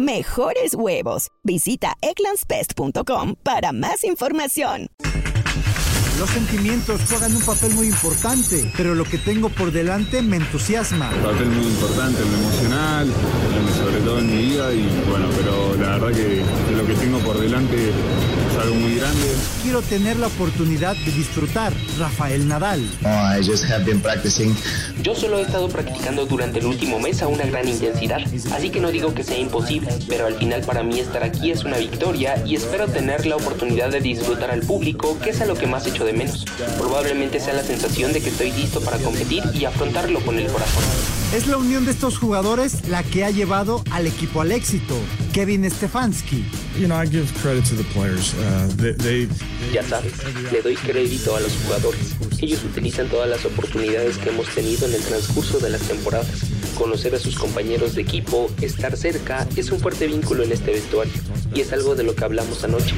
mejores huevos. Visita egglandsbest.com para más información. Los sentimientos juegan un papel muy importante, pero lo que tengo por delante me entusiasma. Un papel muy importante en lo emocional, sobre todo en mi vida y bueno, pero la verdad que lo que tengo por delante grande. Quiero tener la oportunidad de disfrutar. Rafael Nadal. Oh, I just have been practicing. Yo solo he estado practicando durante el último mes a una gran intensidad, así que no digo que sea imposible, pero al final para mí estar aquí es una victoria y espero tener la oportunidad de disfrutar al público, que es a lo que más hecho de menos. Probablemente sea la sensación de que estoy listo para competir y afrontarlo con el corazón. Es la unión de estos jugadores la que ha llevado al equipo al éxito. Kevin Stefanski. You know, I give credit to the players. Uh, ya sabes, le doy crédito a los jugadores. Ellos utilizan todas las oportunidades que hemos tenido en el transcurso de las temporadas. Conocer a sus compañeros de equipo, estar cerca, es un fuerte vínculo en este vestuario. Y es algo de lo que hablamos anoche.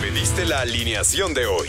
Pediste la alineación de hoy.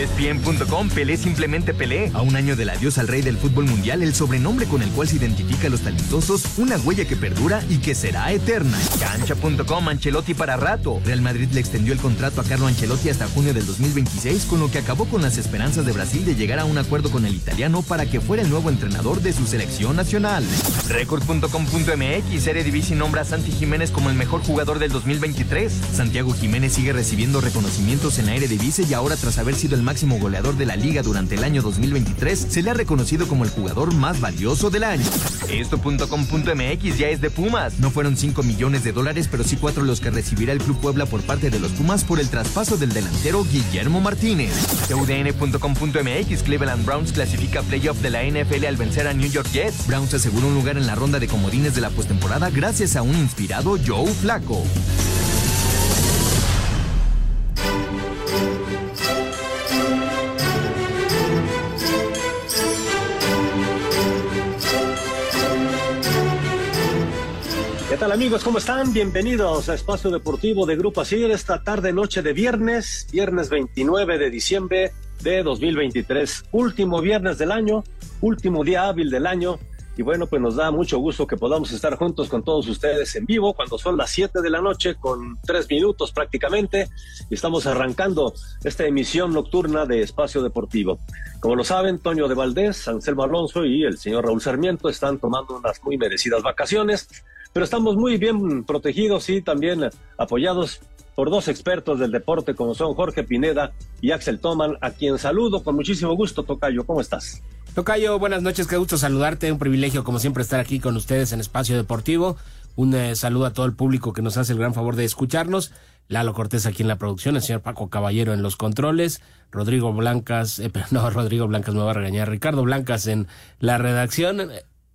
ESPN.com, Pelé simplemente Pelé. A un año del adiós al rey del fútbol mundial, el sobrenombre con el cual se identifica a los talentosos, una huella que perdura y que será eterna. Cancha.com, Ancelotti para rato. Real Madrid le extendió el contrato a Carlo Ancelotti hasta junio del 2026, con lo que acabó con las esperanzas de Brasil de llegar a un acuerdo con el italiano para que fuera el nuevo entrenador de su selección nacional. Record.com.mx, Serie Divisi nombra a Santi Jiménez como el mejor jugador del 2023. Santiago Jiménez sigue recibiendo reconocimientos en Divise y ahora tras haber sido el máximo goleador de la liga durante el año 2023, se le ha reconocido como el jugador más valioso del año. Esto.com.mx ya es de Pumas. No fueron 5 millones de dólares, pero sí 4 los que recibirá el Club Puebla por parte de los Pumas por el traspaso del delantero Guillermo Martínez. UDN.com.mx Cleveland Browns clasifica playoff de la NFL al vencer a New York Jets. Browns aseguró un lugar en la ronda de comodines de la postemporada gracias a un inspirado Joe Flaco. Amigos? ¿Cómo están? Bienvenidos a Espacio Deportivo de Grupo Asir esta tarde noche de viernes, viernes 29 de diciembre de 2023, último viernes del año, último día hábil del año y bueno, pues nos da mucho gusto que podamos estar juntos con todos ustedes en vivo cuando son las 7 de la noche con tres minutos prácticamente y estamos arrancando esta emisión nocturna de Espacio Deportivo. Como lo saben, Toño de Valdés, Anselmo Alonso y el señor Raúl Sarmiento están tomando unas muy merecidas vacaciones pero estamos muy bien protegidos y también apoyados por dos expertos del deporte como son Jorge Pineda y Axel Toman, a quien saludo con muchísimo gusto, Tocayo. ¿Cómo estás? Tocayo, buenas noches, qué gusto saludarte, un privilegio como siempre estar aquí con ustedes en Espacio Deportivo. Un eh, saludo a todo el público que nos hace el gran favor de escucharnos. Lalo Cortés aquí en la producción, el señor Paco Caballero en los controles, Rodrigo Blancas, eh, no, Rodrigo Blancas me va a regañar, Ricardo Blancas en la redacción,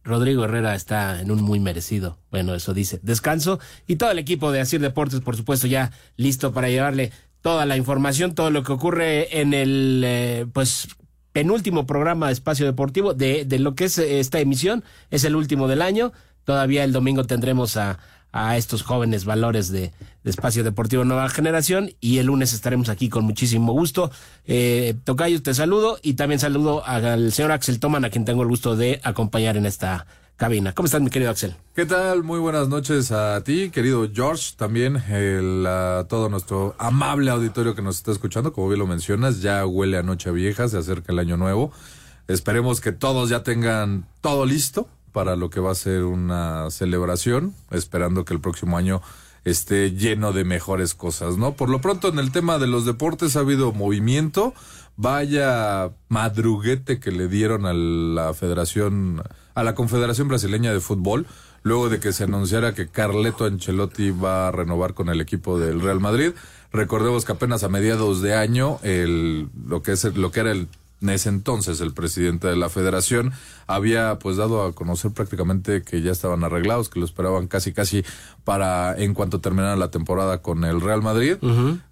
Rodrigo Herrera está en un muy merecido, bueno, eso dice, descanso. Y todo el equipo de Asir Deportes, por supuesto, ya listo para llevarle toda la información, todo lo que ocurre en el, eh, pues, penúltimo programa de Espacio Deportivo de, de lo que es esta emisión. Es el último del año. Todavía el domingo tendremos a, a estos jóvenes valores de, Espacio Deportivo Nueva Generación y el lunes estaremos aquí con muchísimo gusto. Eh, Tocayo, te saludo y también saludo al señor Axel Toman, a quien tengo el gusto de acompañar en esta cabina. ¿Cómo estás, mi querido Axel? ¿Qué tal? Muy buenas noches a ti, querido George, también el, a todo nuestro amable auditorio que nos está escuchando. Como bien lo mencionas, ya huele a Noche Vieja, se acerca el año nuevo. Esperemos que todos ya tengan todo listo para lo que va a ser una celebración, esperando que el próximo año esté lleno de mejores cosas, ¿no? Por lo pronto en el tema de los deportes ha habido movimiento, vaya madruguete que le dieron a la Federación, a la Confederación Brasileña de Fútbol, luego de que se anunciara que Carleto Ancelotti va a renovar con el equipo del Real Madrid. Recordemos que apenas a mediados de año, el, lo que es lo que era el en ese entonces el presidente de la federación había pues dado a conocer prácticamente que ya estaban arreglados, que lo esperaban casi casi para en cuanto terminara la temporada con el Real Madrid.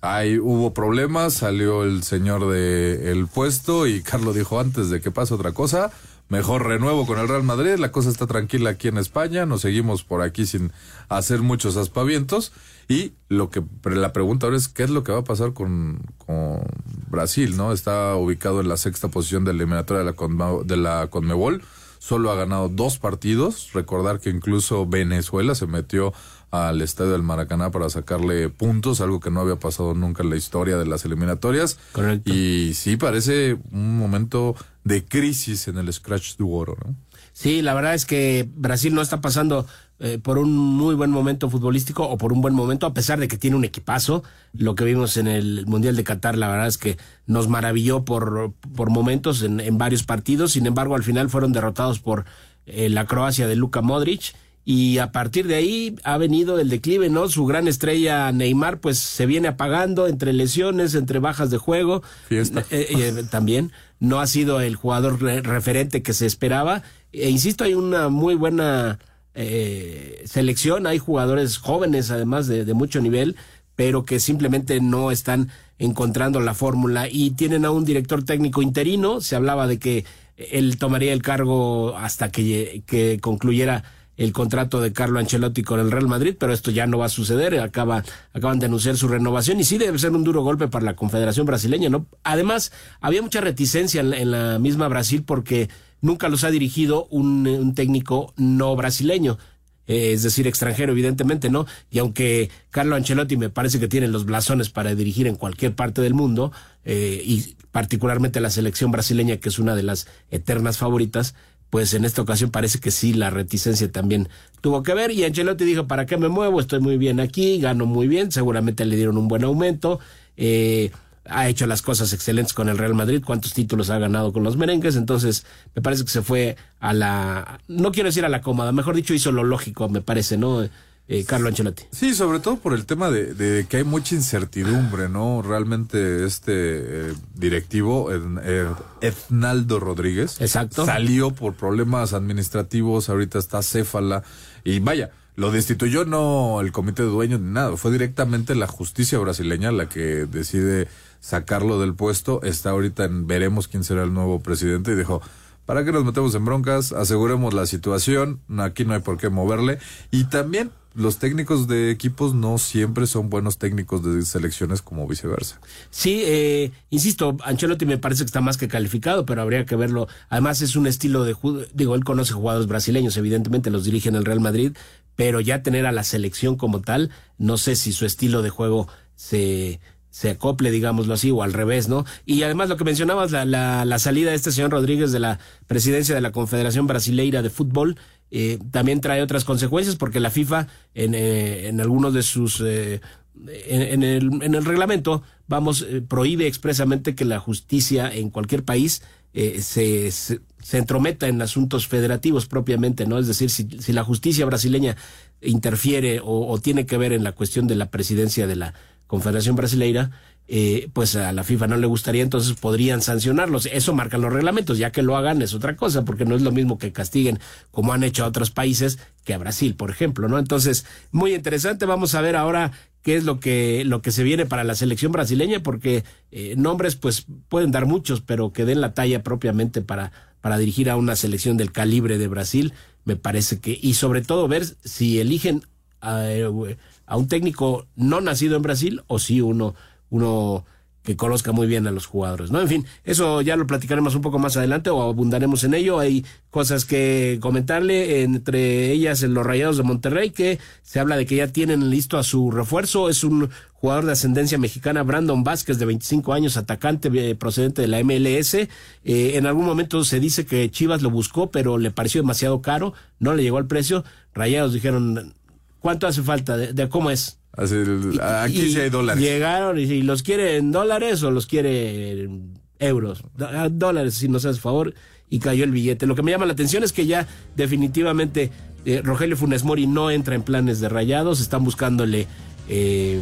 Ahí hubo problemas, salió el señor de el puesto y Carlos dijo antes de que pase otra cosa, mejor renuevo con el Real Madrid, la cosa está tranquila aquí en España, nos seguimos por aquí sin hacer muchos aspavientos y lo que la pregunta ahora es qué es lo que va a pasar con, con Brasil, ¿no? Está ubicado en la sexta posición de la eliminatoria de la, de la Conmebol, solo ha ganado dos partidos, recordar que incluso Venezuela se metió al estadio del Maracaná para sacarle puntos, algo que no había pasado nunca en la historia de las eliminatorias. Y sí parece un momento de crisis en el Scratch du Oro, ¿no? Sí, la verdad es que Brasil no está pasando eh, por un muy buen momento futbolístico o por un buen momento, a pesar de que tiene un equipazo. Lo que vimos en el Mundial de Qatar, la verdad es que nos maravilló por, por momentos en, en varios partidos. Sin embargo, al final fueron derrotados por eh, la Croacia de Luka Modric y a partir de ahí ha venido el declive, ¿no? Su gran estrella Neymar pues se viene apagando entre lesiones, entre bajas de juego. Fiesta. Eh, también no ha sido el jugador referente que se esperaba. E insisto, hay una muy buena eh, selección, hay jugadores jóvenes además de, de mucho nivel, pero que simplemente no están encontrando la fórmula y tienen a un director técnico interino. Se hablaba de que él tomaría el cargo hasta que, que concluyera el contrato de Carlo Ancelotti con el Real Madrid, pero esto ya no va a suceder, acaba, acaban de anunciar su renovación y sí debe ser un duro golpe para la Confederación Brasileña, ¿no? Además, había mucha reticencia en, la misma Brasil porque nunca los ha dirigido un, técnico no brasileño. Eh, es decir, extranjero, evidentemente, ¿no? Y aunque Carlo Ancelotti me parece que tiene los blasones para dirigir en cualquier parte del mundo, eh, y particularmente la selección brasileña, que es una de las eternas favoritas, pues en esta ocasión parece que sí, la reticencia también tuvo que ver. Y Ancelotti dijo, ¿para qué me muevo? Estoy muy bien aquí, gano muy bien, seguramente le dieron un buen aumento. Eh, ha hecho las cosas excelentes con el Real Madrid, cuántos títulos ha ganado con los merengues, entonces me parece que se fue a la, no quiero decir a la cómoda, mejor dicho hizo lo lógico, me parece, ¿no? Eh, Carlo Ancelotti. Sí, sobre todo por el tema de, que hay mucha incertidumbre, ¿no? Realmente este eh, directivo, eh, Ednaldo Rodríguez, Exacto. salió por problemas administrativos, ahorita está céfala y vaya, lo destituyó no el comité de dueños ni nada, fue directamente la justicia brasileña la que decide sacarlo del puesto, está ahorita en veremos quién será el nuevo presidente y dijo, ¿para qué nos metemos en broncas? Aseguremos la situación, aquí no hay por qué moverle y también los técnicos de equipos no siempre son buenos técnicos de selecciones como viceversa. Sí, eh, insisto, Ancelotti me parece que está más que calificado, pero habría que verlo. Además es un estilo de, digo, él conoce jugadores brasileños, evidentemente los dirige en el Real Madrid, pero ya tener a la selección como tal, no sé si su estilo de juego se se acople, digámoslo así, o al revés, ¿no? Y además lo que mencionabas, la, la, la salida de este señor Rodríguez de la presidencia de la Confederación Brasileira de Fútbol, eh, también trae otras consecuencias porque la FIFA en, eh, en algunos de sus... Eh, en, el, en el reglamento, vamos, prohíbe expresamente que la justicia en cualquier país se, se, entrometa en asuntos federativos propiamente, ¿no? Es decir, si, si la justicia brasileña interfiere o, tiene que ver en la cuestión de la presidencia de la Confederación Brasileira, eh, pues a la FIFA no le gustaría, entonces podrían sancionarlos. Eso marcan los reglamentos, ya que lo hagan es otra cosa, porque no es lo mismo que castiguen como han hecho a otros países que a Brasil, por ejemplo, ¿no? Entonces, muy interesante, vamos a ver ahora qué es lo que, lo que se viene para la selección brasileña, porque eh, nombres pues pueden dar muchos, pero que den la talla propiamente para, para dirigir a una selección del calibre de Brasil, me parece que, y sobre todo ver si eligen a, a un técnico no nacido en Brasil o si uno uno que conozca muy bien a los jugadores, ¿no? En fin, eso ya lo platicaremos un poco más adelante o abundaremos en ello. Hay cosas que comentarle, entre ellas en los Rayados de Monterrey, que se habla de que ya tienen listo a su refuerzo. Es un jugador de ascendencia mexicana, Brandon Vázquez, de 25 años, atacante eh, procedente de la MLS. Eh, en algún momento se dice que Chivas lo buscó, pero le pareció demasiado caro, no le llegó al precio. Rayados dijeron, ¿cuánto hace falta? ¿De, cómo es? Aquí sí hay dólares. Llegaron y si los quiere en dólares o los quiere en euros. Dólares, si nos hace favor. Y cayó el billete. Lo que me llama la atención es que ya definitivamente eh, Rogelio Funes Mori no entra en planes de rayados. Están buscándole eh,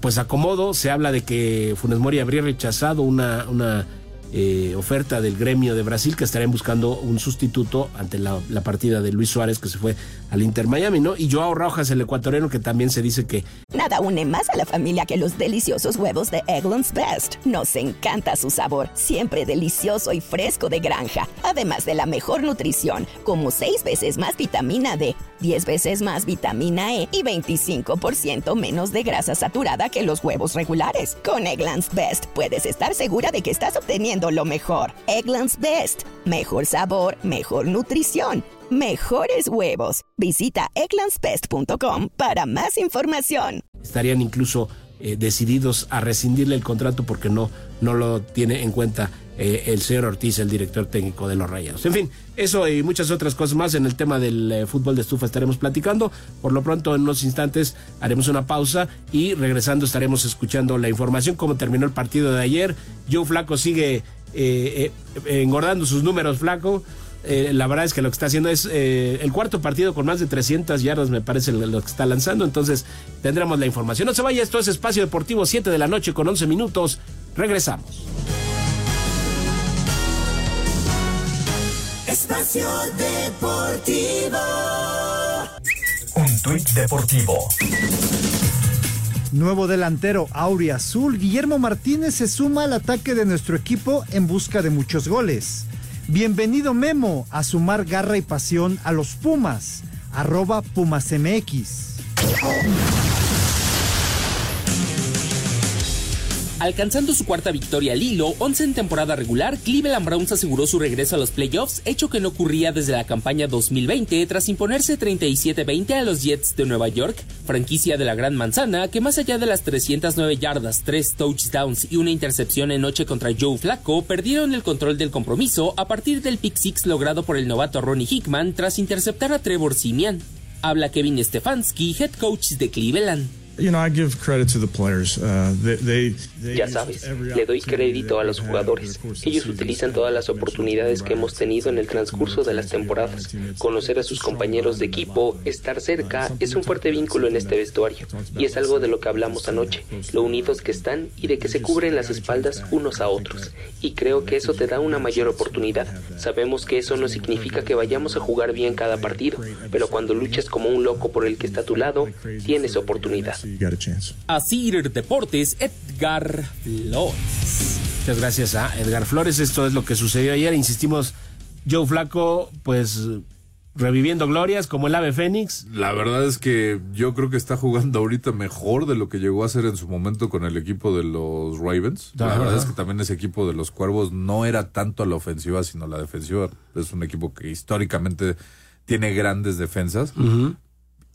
pues acomodo. Se habla de que Funes Mori habría rechazado una, una eh, oferta del gremio de Brasil que estarían buscando un sustituto ante la, partida de Luis Suárez que se fue al Inter Miami, ¿no? Y Joao Rojas, el ecuatoriano, que también se dice que... Nada une más a la familia que los deliciosos huevos de Eggland's Best. Nos encanta su sabor, siempre delicioso y fresco de granja, además de la mejor nutrición, como seis veces más vitamina D, 10 veces más vitamina E y 25% menos de grasa saturada que los huevos regulares. Con Eggland's Best puedes estar segura de que estás obteniendo lo mejor. Eggland's Best. Mejor sabor, mejor nutrición, mejores huevos. Visita egglandsbest.com para más información. Estarían incluso eh, decididos a rescindirle el contrato porque no, no lo tiene en cuenta eh, el señor Ortiz, el director técnico de los Rayados. En fin, eso y muchas otras cosas más en el tema del eh, fútbol de estufa estaremos platicando. Por lo pronto, en unos instantes haremos una pausa y regresando estaremos escuchando la información, cómo terminó el partido de ayer. Joe Flaco sigue engordando sus números, Flaco. la verdad es que lo que está haciendo es el cuarto partido con más de 300 yardas, me parece lo que está lanzando. Entonces tendremos la información. No se vaya, esto es Espacio Deportivo, 7 de la noche con 11 minutos. Regresamos. Espacio Deportivo. Un tuit deportivo. Nuevo delantero Aurea Azul, Guillermo Martínez se suma al ataque de nuestro equipo en busca de muchos goles. Bienvenido Memo a sumar garra y pasión a los Pumas. Arroba PumasMX. Alcanzando su cuarta victoria al hilo, 11 en temporada regular, Cleveland Browns aseguró su regreso a los playoffs, hecho que no ocurría desde la campaña 2020 tras imponerse 37-20 a los Jets de Nueva York, franquicia de la Gran Manzana, que más allá de las 309 yardas, 3 touchdowns y una intercepción en noche contra Joe Flacco, perdieron el control del compromiso a partir del pick six logrado por el novato Ronnie Hickman tras interceptar a Trevor Simian. Habla Kevin Stefanski, head coach de Cleveland. You know, I give credit to the players. Uh, they, ya sabes, le doy crédito a los jugadores. Ellos utilizan todas las oportunidades que hemos tenido en el transcurso de las temporadas. Conocer a sus compañeros de equipo, estar cerca, es un fuerte vínculo en este vestuario. Y es algo de lo que hablamos anoche, lo unidos que están y de que se cubren las espaldas unos a otros. Y creo que eso te da una mayor oportunidad. Sabemos que eso no significa que vayamos a jugar bien cada partido, pero cuando luchas como un loco por el que está a tu lado, tienes oportunidad. Así Deportes, Edgar Flores. Muchas gracias a Edgar Flores. Esto es lo que sucedió ayer. Insistimos, Joe Flaco, pues reviviendo glorias como el ave fénix. La verdad es que yo creo que está jugando ahorita mejor de lo que llegó a ser en su momento con el equipo de los Ravens. La verdad es que también ese equipo de los Cuervos no era tanto a la ofensiva, sino a la defensiva. Es un equipo que históricamente tiene grandes defensas.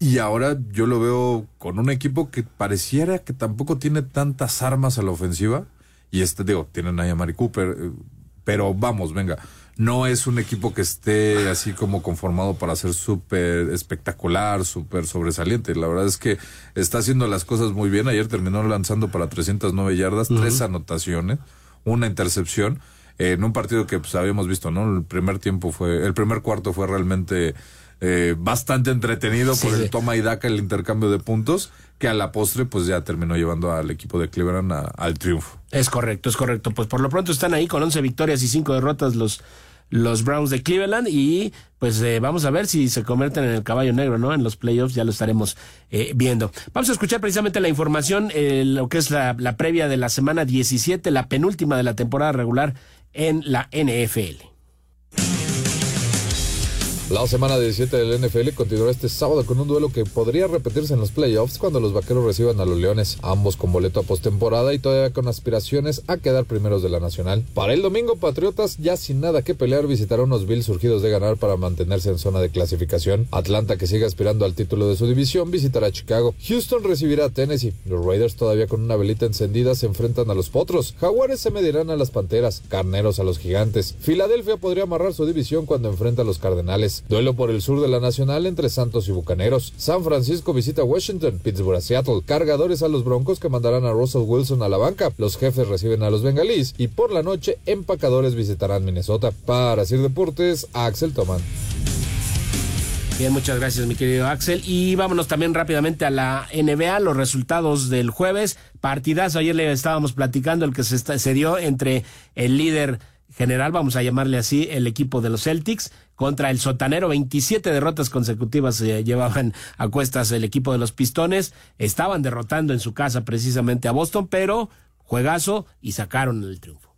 Y ahora yo lo veo con un equipo que pareciera que tampoco tiene tantas armas a la ofensiva. Y este, digo, tienen a Mari Cooper. Eh, pero vamos, venga. No es un equipo que esté así como conformado para ser súper espectacular, súper sobresaliente. La verdad es que está haciendo las cosas muy bien. Ayer terminó lanzando para 309 yardas, tres anotaciones, una intercepción. en un partido que pues habíamos visto, ¿no? El primer tiempo fue, el primer cuarto fue realmente eh, bastante entretenido por el toma y daca, el intercambio de puntos, que a la postre pues ya terminó llevando al equipo de Cleveland al triunfo. Es correcto, es correcto. Pues por lo pronto están ahí con 11 victorias y 5 derrotas los los Browns de Cleveland y pues eh, vamos a ver si se convierten en el caballo negro, ¿no? En los playoffs ya lo estaremos eh, viendo. Vamos a escuchar precisamente la información, lo que es la, la previa de la semana 17, la penúltima de la temporada regular en la NFL. La semana 17 del NFL continuará este sábado con un duelo que podría repetirse en los playoffs cuando los vaqueros reciban a los Leones, ambos con boleto a postemporada y todavía con aspiraciones a quedar primeros de la nacional. Para el domingo, Patriotas, ya sin nada que pelear, visitará unos Bills surgidos de ganar para mantenerse en zona de clasificación. Atlanta, que sigue aspirando al título de su división, visitará Chicago. Houston recibirá a Tennessee. Los Raiders, todavía con una velita encendida, se enfrentan a los Potros. Jaguares se medirán a las Panteras. Carneros a los Gigantes. Filadelfia podría amarrar su división cuando enfrenta a los Cardenales. Duelo por el sur de la Nacional entre Santos y Bucaneros. San Francisco visita Washington. Pittsburgh a Seattle. Cargadores a los Broncos que mandarán a Russell Wilson a la banca. Los jefes reciben a los Bengalís. Y por la noche, empacadores visitarán Minnesota. Para Sir Deportes, Axel Toman. Bien, muchas gracias, mi querido Axel. Y vámonos también rápidamente a la NBA, los resultados del jueves. Partidazo, ayer le estábamos platicando el que se dio entre el líder general, vamos a llamarle así, el equipo de los Celtics contra el sotanero. 27 derrotas consecutivas se llevaban a cuestas el equipo de los Pistones. Estaban derrotando en su casa precisamente a Boston, pero juegazo y sacaron el triunfo.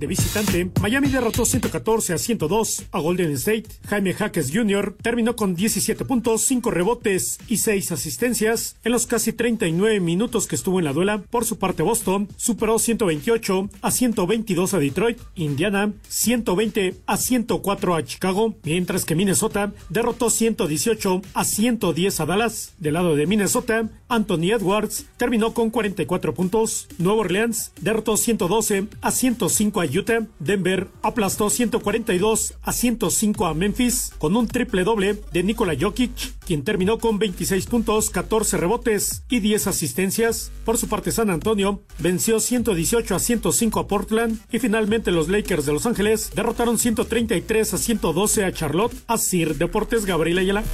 De visitante, Miami derrotó 114 a 102 a Golden State. Jaime Jaques Jr. terminó con 17 puntos, 5 rebotes y 6 asistencias en los casi 39 minutos que estuvo en la duela. Por su parte, Boston superó 128 a 122 a Detroit, Indiana 120 a 104 a Chicago, mientras que Minnesota derrotó 118 a 110 a Dallas. Del lado de Minnesota, Anthony Edwards terminó con 44 puntos. Nueva Orleans derrotó 112 a 105 a Utah. Denver aplastó 142 a 105 a Memphis con un triple doble de Nikola Jokic, quien terminó con 26 puntos, 14 rebotes y 10 asistencias. Por su parte, San Antonio venció 118 a 105 a Portland y finalmente los Lakers de Los Ángeles derrotaron 133 a 112 a Charlotte. Sir Deportes Gabriel Ayala.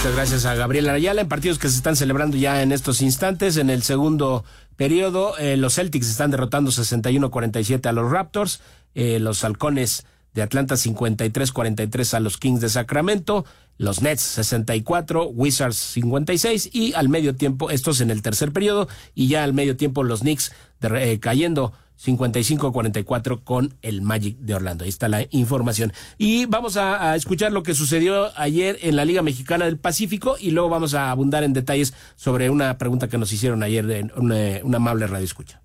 Muchas gracias a Gabriel Ayala en partidos que se están celebrando ya en estos instantes. En el segundo periodo, eh, los Celtics están derrotando 61-47 a los Raptors, eh, los Halcones de Atlanta 53-43 a los Kings de Sacramento, los Nets 64, Wizards 56 y al medio tiempo, estos en el tercer periodo, y ya al medio tiempo los Knicks eh, cayendo 55-44 con el Magic de Orlando. Ahí está la información. Y vamos a, escuchar lo que sucedió ayer en la Liga Mexicana del Pacífico y luego vamos a abundar en detalles sobre una pregunta que nos hicieron ayer en una, una amable radio escucha.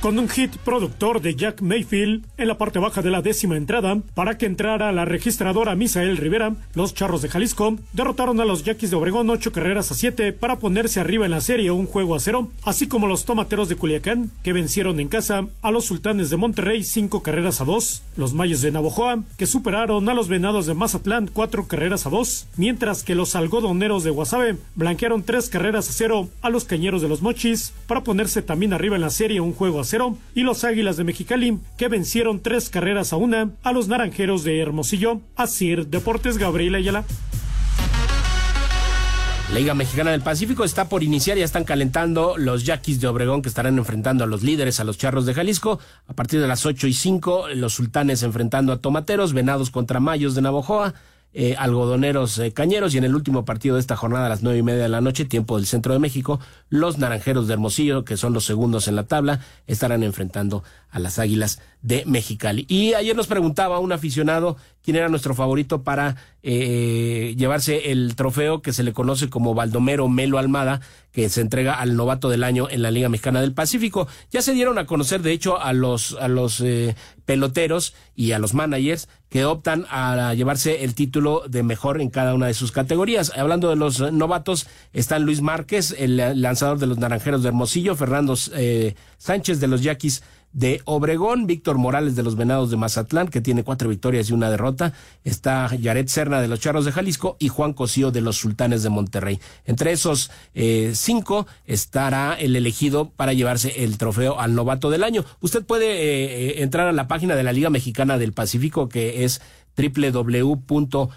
Con un hit productor de Jack Mayfield en la parte baja de la décima entrada para que entrara la registradora Misael Rivera. Los Charros de Jalisco derrotaron a los Yaquis de Obregón ocho carreras a siete para ponerse arriba en la serie un juego a cero, así como los Tomateros de Culiacán que vencieron en casa a los Sultanes de Monterrey cinco carreras a dos, los Mayos de Navojoa que superaron a los Venados de Mazatlán cuatro carreras a dos, mientras que los Algodoneros de Guasave blanquearon tres carreras a cero a los Cañeros de los Mochis para ponerse también arriba en la serie un juego a y los Águilas de Mexicali que vencieron tres carreras a una a los Naranjeros de Hermosillo. Asir Deportes Gabriel Ayala. Liga Mexicana del Pacífico está por iniciar, ya están calentando los Yaquis de Obregón que estarán enfrentando a los líderes, a los Charros de Jalisco. A partir de las 8 y 5, los Sultanes enfrentando a Tomateros, Venados contra Mayos de Navojoa. Eh, algodoneros eh, cañeros y en el último partido de esta jornada a las nueve y media de la noche, tiempo del centro de México, los naranjeros de Hermosillo, que son los segundos en la tabla, estarán enfrentando a las águilas de Mexicali. Y ayer nos preguntaba un aficionado quién era nuestro favorito para eh, llevarse el trofeo que se le conoce como Baldomero Melo Almada, que se entrega al novato del año en la Liga Mexicana del Pacífico. Ya se dieron a conocer, de hecho, a los, a los eh, peloteros y a los managers que optan a llevarse el título de mejor en cada una de sus categorías. Hablando de los novatos, están Luis Márquez, el lanzador de los Naranjeros de Hermosillo, Fernando eh, Sánchez de los Yaquis de Obregón, Víctor Morales de los Venados de Mazatlán, que tiene cuatro victorias y una derrota, está Yaret Serna de los Charros de Jalisco y Juan Cosío de los Sultanes de Monterrey. Entre esos eh, cinco estará el elegido para llevarse el trofeo al novato del año. Usted puede eh, entrar a la página de la Liga Mexicana del Pacífico, que es www.lmp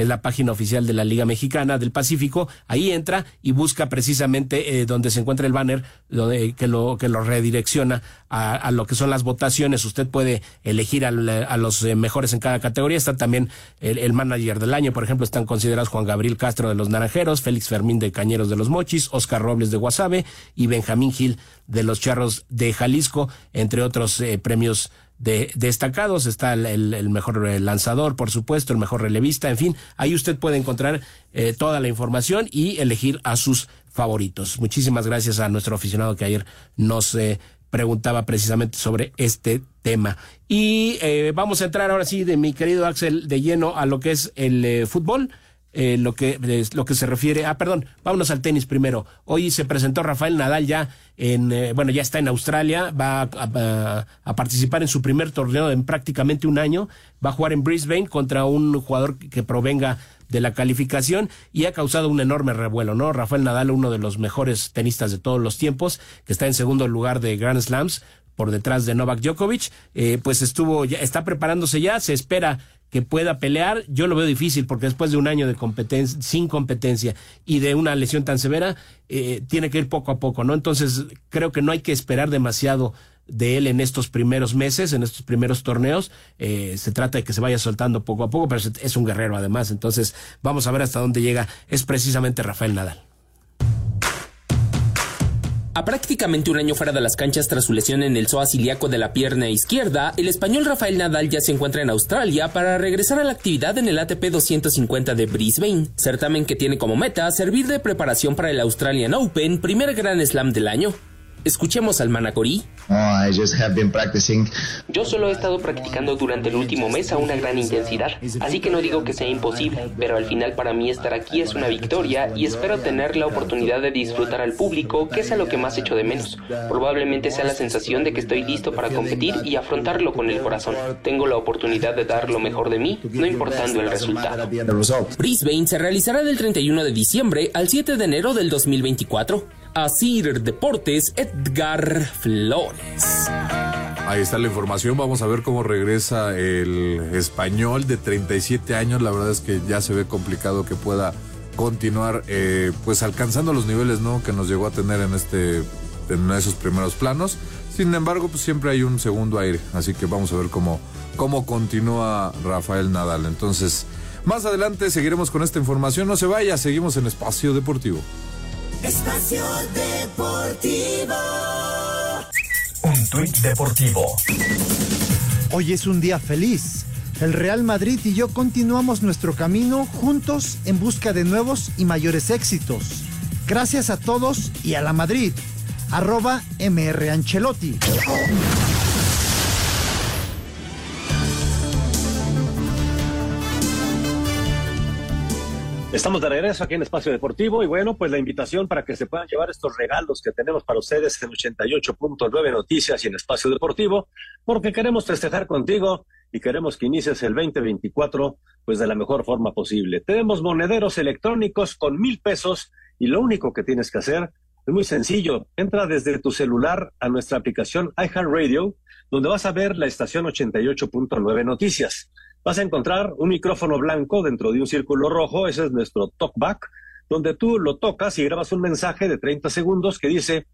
Es la página oficial de la Liga Mexicana del Pacífico. Ahí entra y busca precisamente eh, donde se encuentra el banner donde, que, lo, que lo redirecciona a, lo que son las votaciones. Usted puede elegir a, los eh, mejores en cada categoría. Está también el, el, manager del año, por ejemplo, están considerados Juan Gabriel Castro de los Naranjeros, Félix Fermín de Cañeros de los Mochis, Oscar Robles de Guasave y Benjamín Gil de los Charros de Jalisco, entre otros eh, premios de, destacados. Está el, mejor eh, lanzador, por supuesto, el mejor relevista, en fin, ahí usted puede encontrar eh, toda la información y elegir a sus favoritos. Muchísimas gracias a nuestro aficionado que ayer nos eh, preguntaba precisamente sobre este tema. Y vamos a entrar ahora sí de mi querido Axel de lleno a lo que es el fútbol. Eh, lo que lo que se refiere ah perdón vámonos al tenis primero. Hoy se presentó Rafael Nadal ya en eh, bueno ya está en Australia va a, participar en su primer torneo en prácticamente un año. Va a jugar en Brisbane contra un jugador que provenga de la calificación y ha causado un enorme revuelo, ¿no? Rafael Nadal, uno de los mejores tenistas de todos los tiempos, que está en segundo lugar de Grand Slams por detrás de Novak Djokovic, eh, pues estuvo, ya está preparándose ya, se espera que pueda pelear, yo lo veo difícil porque después de un año de competencia, sin competencia y de una lesión tan severa, eh, tiene que ir poco a poco, ¿no? Entonces, creo que no hay que esperar demasiado de él en estos primeros meses, en estos primeros torneos. Eh, se trata de que se vaya soltando poco a poco, pero es un guerrero además. Entonces, vamos a ver hasta dónde llega. Es precisamente Rafael Nadal. A prácticamente un año fuera de las canchas tras su lesión en el psoas ilíaco de la pierna izquierda, el español Rafael Nadal ya se encuentra en Australia para regresar a la actividad en el ATP 250 de Brisbane, certamen que tiene como meta servir de preparación para el Australian Open, primer gran slam del año. Escuchemos al Manacorí. Oh, Yo solo he estado practicando durante el último mes a una gran intensidad, así que no digo que sea imposible, pero al final para mí estar aquí es una victoria y espero tener la oportunidad de disfrutar al público, que es a lo que más echo de menos. Probablemente sea la sensación de que estoy listo para competir y afrontarlo con el corazón. Tengo la oportunidad de dar lo mejor de mí, no importando el resultado. Brisbane se realizará del 31 de diciembre al 7 de enero del 2024. Asir Deportes, Edgar Flores. Ahí está la información. Vamos a ver cómo regresa el español de 37 años. La verdad es que ya se ve complicado que pueda continuar, eh, pues alcanzando los niveles. Que nos llegó a tener en este, en esos primeros planos. Sin embargo, pues siempre hay un segundo aire. Así que vamos a ver cómo, cómo continúa Rafael Nadal. Entonces, más adelante seguiremos con esta información. No se vaya, seguimos en Espacio Deportivo. Espacio Deportivo. Un tuit deportivo. Hoy es un día feliz. El Real Madrid y yo continuamos nuestro camino juntos en busca de nuevos y mayores éxitos. Gracias a todos y a la Madrid. Arroba MR Ancelotti. Estamos de regreso aquí en Espacio Deportivo y bueno, pues la invitación para que se puedan llevar estos regalos que tenemos para ustedes en 88.9 Noticias y en Espacio Deportivo, porque queremos festejar contigo y queremos que inicies el 2024 pues de la mejor forma posible. Tenemos monederos electrónicos con mil pesos y lo único que tienes que hacer es muy sencillo. Entra desde tu celular a nuestra aplicación iHeartRadio, donde vas a ver la estación 88.9 Noticias vas a encontrar un micrófono blanco dentro de un círculo rojo, ese es nuestro talkback, donde tú lo tocas y grabas un mensaje de 30 segundos que dice,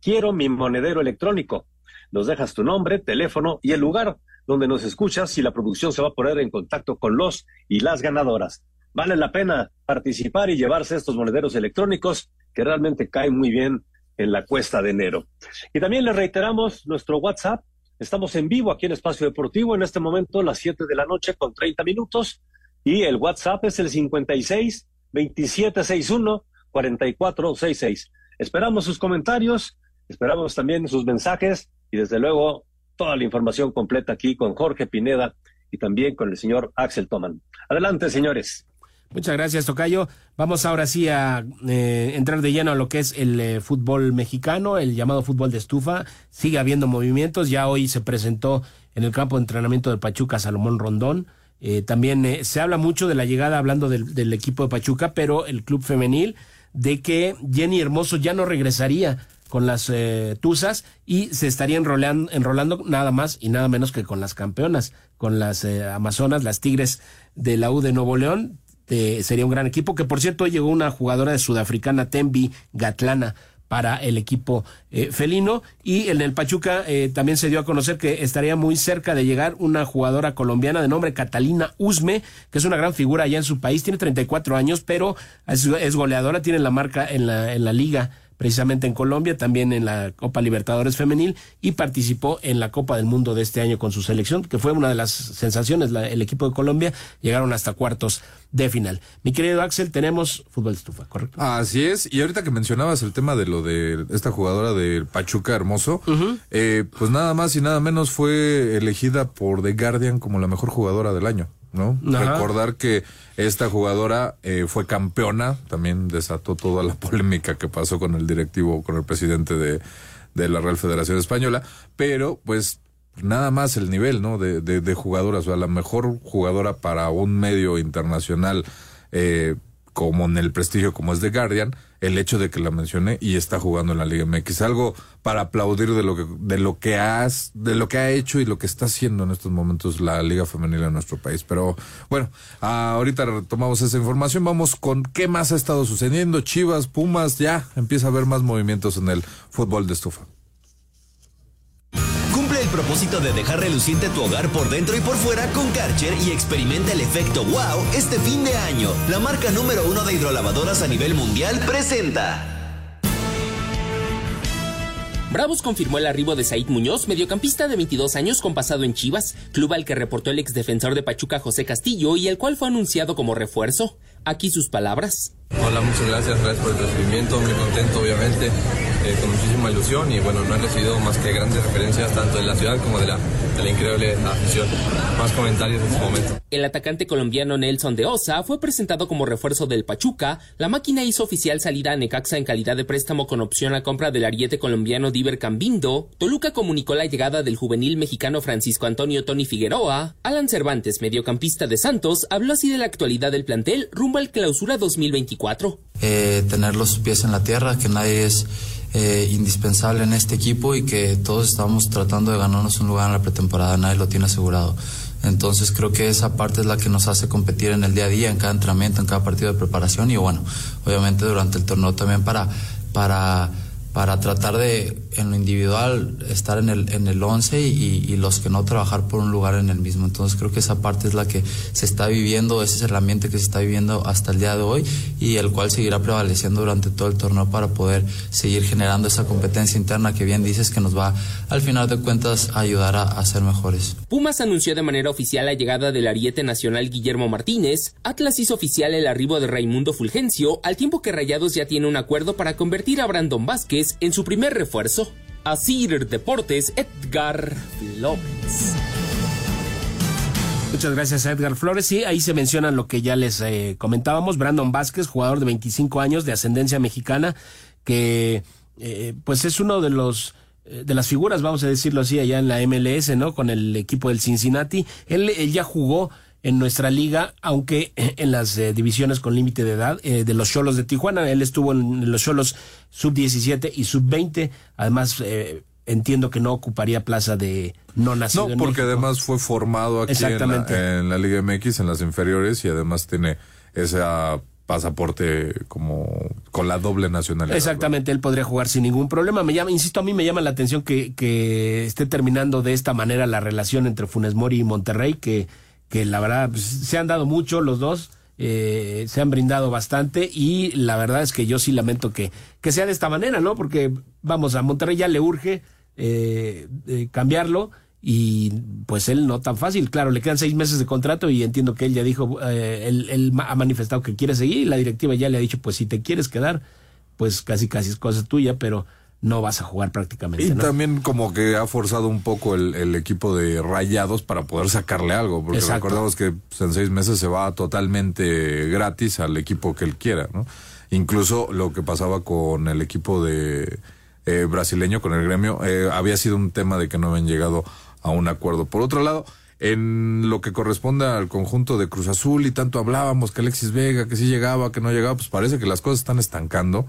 quiero mi monedero electrónico. Nos dejas tu nombre, teléfono y el lugar donde nos escuchas y la producción se va a poner en contacto con los y las ganadoras. Vale la pena participar y llevarse estos monederos electrónicos que realmente caen muy bien en la cuesta de enero. Y también le reiteramos nuestro WhatsApp Estamos en vivo aquí en Espacio Deportivo en este momento, las 7 de la noche con 30 minutos. Y el WhatsApp es el 56 2761 4466. Esperamos sus comentarios, esperamos también sus mensajes y desde luego toda la información completa aquí con Jorge Pineda y también con el señor Axel Toman. Adelante, señores. Muchas gracias, Tocayo. Vamos ahora sí a eh, entrar de lleno a lo que es el eh, fútbol mexicano, el llamado fútbol de estufa. Sigue habiendo movimientos. Ya hoy se presentó en el campo de entrenamiento de Pachuca Salomón Rondón. Eh, también se habla mucho de la llegada, hablando del, del, equipo de Pachuca, pero el club femenil, de que Jenny Hermoso ya no regresaría con las eh, Tuzas y se estaría enrolando, enrolando nada más y nada menos que con las campeonas, con las eh, Amazonas, las Tigres de la U de Nuevo León. Sería un gran equipo, que por cierto llegó una jugadora de sudafricana, Tembi Gatlana, para el equipo eh, felino. Y en el Pachuca eh, también se dio a conocer que estaría muy cerca de llegar una jugadora colombiana de nombre Catalina Usme, que es una gran figura allá en su país. Tiene 34 años, pero es, es goleadora, tiene la marca en la, en la liga precisamente en Colombia, también en la Copa Libertadores Femenil y participó en la Copa del Mundo de este año con su selección, que fue una de las sensaciones, el equipo de Colombia, llegaron hasta cuartos de final. Mi querido Axel, tenemos fútbol de estufa, ¿correcto? Así es, y ahorita que mencionabas el tema de lo de esta jugadora de Pachuca Hermoso, eh, pues nada más y nada menos fue elegida por The Guardian como la mejor jugadora del año. ¿No? Recordar que esta jugadora eh, fue campeona, también desató toda la polémica que pasó con el directivo, con el presidente de, de la Real Federación Española, pero pues nada más el nivel, ¿no? De, de, de jugadoras, o sea, la mejor jugadora para un medio internacional eh, como en el prestigio como es The Guardian, el hecho de que la mencioné y está jugando en la Liga MX, algo para aplaudir de lo que de lo que has de lo que ha hecho y lo que está haciendo en estos momentos la Liga Femenina en nuestro país. Pero bueno, ahorita retomamos esa información, vamos con qué más ha estado sucediendo, Chivas, Pumas, ya empieza a haber más movimientos en el fútbol de estufa propósito de dejar reluciente tu hogar por dentro y por fuera con Karcher y experimenta el efecto wow este fin de año. La marca número uno de hidrolavadoras a nivel mundial presenta. Bravos confirmó el arribo de Said Muñoz, mediocampista de 22 años con pasado en Chivas, club al que reportó el exdefensor de Pachuca José Castillo y el cual fue anunciado como refuerzo. Aquí sus palabras. Hola, muchas gracias, gracias por el recibimiento, muy contento obviamente, eh, con muchísima ilusión y bueno, no he recibido más que grandes referencias tanto de la ciudad como de la, de la increíble afición. Más comentarios en este momento. El atacante colombiano Nelson de Osa fue presentado como refuerzo del Pachuca. La máquina hizo oficial salida a Necaxa en calidad de préstamo con opción a compra del ariete colombiano Diver Cambindo. Toluca comunicó la llegada del juvenil mexicano Francisco Antonio Tony Figueroa. Alan Cervantes, mediocampista de Santos, habló así de la actualidad del plantel rumbo al clausura 2024. Eh, tener los pies en la tierra, que nadie es eh, indispensable en este equipo y que todos estamos tratando de ganarnos un lugar en la pretemporada, nadie lo tiene asegurado. Entonces creo que esa parte es la que nos hace competir en el día a día, en cada entrenamiento, en cada partido de preparación y bueno, obviamente durante el torneo también para, para para tratar de, en lo individual, estar en el, en el 11 y, y, los que no trabajar por un lugar en el mismo. Entonces creo que esa parte es la que se está viviendo, ese es el ambiente que se está viviendo hasta el día de hoy y el cual seguirá prevaleciendo durante todo el torneo para poder seguir generando esa competencia interna que bien dices que nos va, al final de cuentas, ayudar a, a ser mejores. Pumas anunció de manera oficial la llegada del ariete nacional Guillermo Martínez. Atlas hizo oficial el arribo de Raimundo Fulgencio, al tiempo que Rayados ya tiene un acuerdo para convertir a Brandon Vázquez en su primer refuerzo. Asir Deportes, Edgar Flores. Muchas gracias Edgar Flores. Sí, ahí se menciona lo que ya les eh, comentábamos. Brandon Vázquez, jugador de 25 años de ascendencia mexicana, que eh, pues es uno de los eh, de las figuras, vamos a decirlo así, allá en la MLS, ¿no? Con el equipo del Cincinnati. Él ya jugó en nuestra liga, aunque en las eh, divisiones con límite de edad eh, de los Cholos de Tijuana. Él estuvo en, los Cholos sub-17 y sub-20. Además, eh, entiendo que no ocuparía plaza de no nacido. No, porque además fue formado aquí en la, Liga MX, en las inferiores, y además tiene ese pasaporte como con la doble nacionalidad. Exactamente, él podría jugar sin ningún problema. Me llama, insisto, a mí me llama la atención que, que esté terminando de esta manera la relación entre Funes Mori y Monterrey, que que la verdad pues, se han dado mucho los dos. Eh, se han brindado bastante y la verdad es que yo sí lamento que, que sea de esta manera, ¿no? Porque vamos, a Monterrey ya le urge eh, cambiarlo y pues él no tan fácil. Claro, le quedan seis meses de contrato y entiendo que él ya dijo, eh, él, él, ha manifestado que quiere seguir y la directiva ya le ha dicho, pues si te quieres quedar, pues casi casi es cosa tuya, pero no vas a jugar prácticamente. Y también como que ha forzado un poco el, equipo de Rayados para poder sacarle algo, porque recordamos que pues, en seis meses se va totalmente gratis al equipo que él quiera, ¿no? Incluso lo que pasaba con el equipo de eh, brasileño, con el gremio, eh, había sido un tema de que no habían llegado a un acuerdo. Por otro lado, en lo que corresponde al conjunto de Cruz Azul y tanto hablábamos que Alexis Vega, que sí llegaba, que no llegaba, pues parece que las cosas están estancando.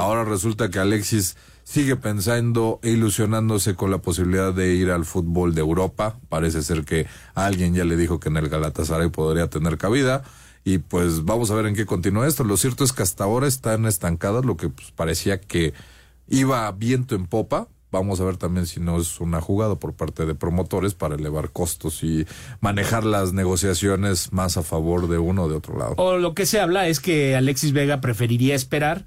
Ahora resulta que Alexis sigue pensando e ilusionándose con la posibilidad de ir al fútbol de Europa. Parece ser que alguien ya le dijo que en el Galatasaray podría tener cabida. Y pues vamos a ver en qué continúa esto. Lo cierto es que hasta ahora están estancadas, lo que pues, parecía que iba viento en popa, Vamos a ver también si no es una jugada por parte de promotores para elevar costos y manejar las negociaciones más a favor de uno o de otro lado. O lo que se habla es que Alexis Vega preferiría esperar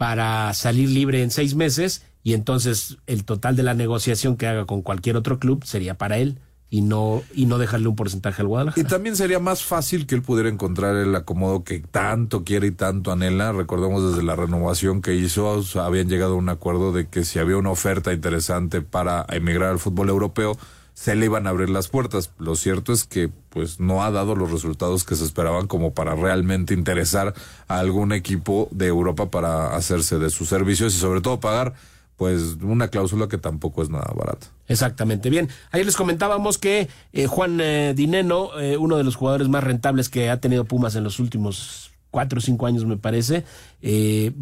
para salir libre en seis meses y entonces el total de la negociación que haga con cualquier otro club sería para él y no y no dejarle un porcentaje al Guadalajara. Y también sería más fácil que él pudiera encontrar el acomodo que tanto quiere y tanto anhela. Recordemos desde la renovación que hizo, habían llegado a un acuerdo de que si había una oferta interesante para emigrar al fútbol europeo, se le iban a abrir las puertas. Lo cierto es que pues no ha dado los resultados que se esperaban como para realmente interesar a algún equipo de Europa para hacerse de sus servicios y sobre todo pagar pues una cláusula que tampoco es nada barata. Exactamente. Bien, ayer les comentábamos que eh, Juan eh, Dineno, eh, uno de los jugadores más rentables que ha tenido Pumas en los últimos cuatro o cinco años, me parece,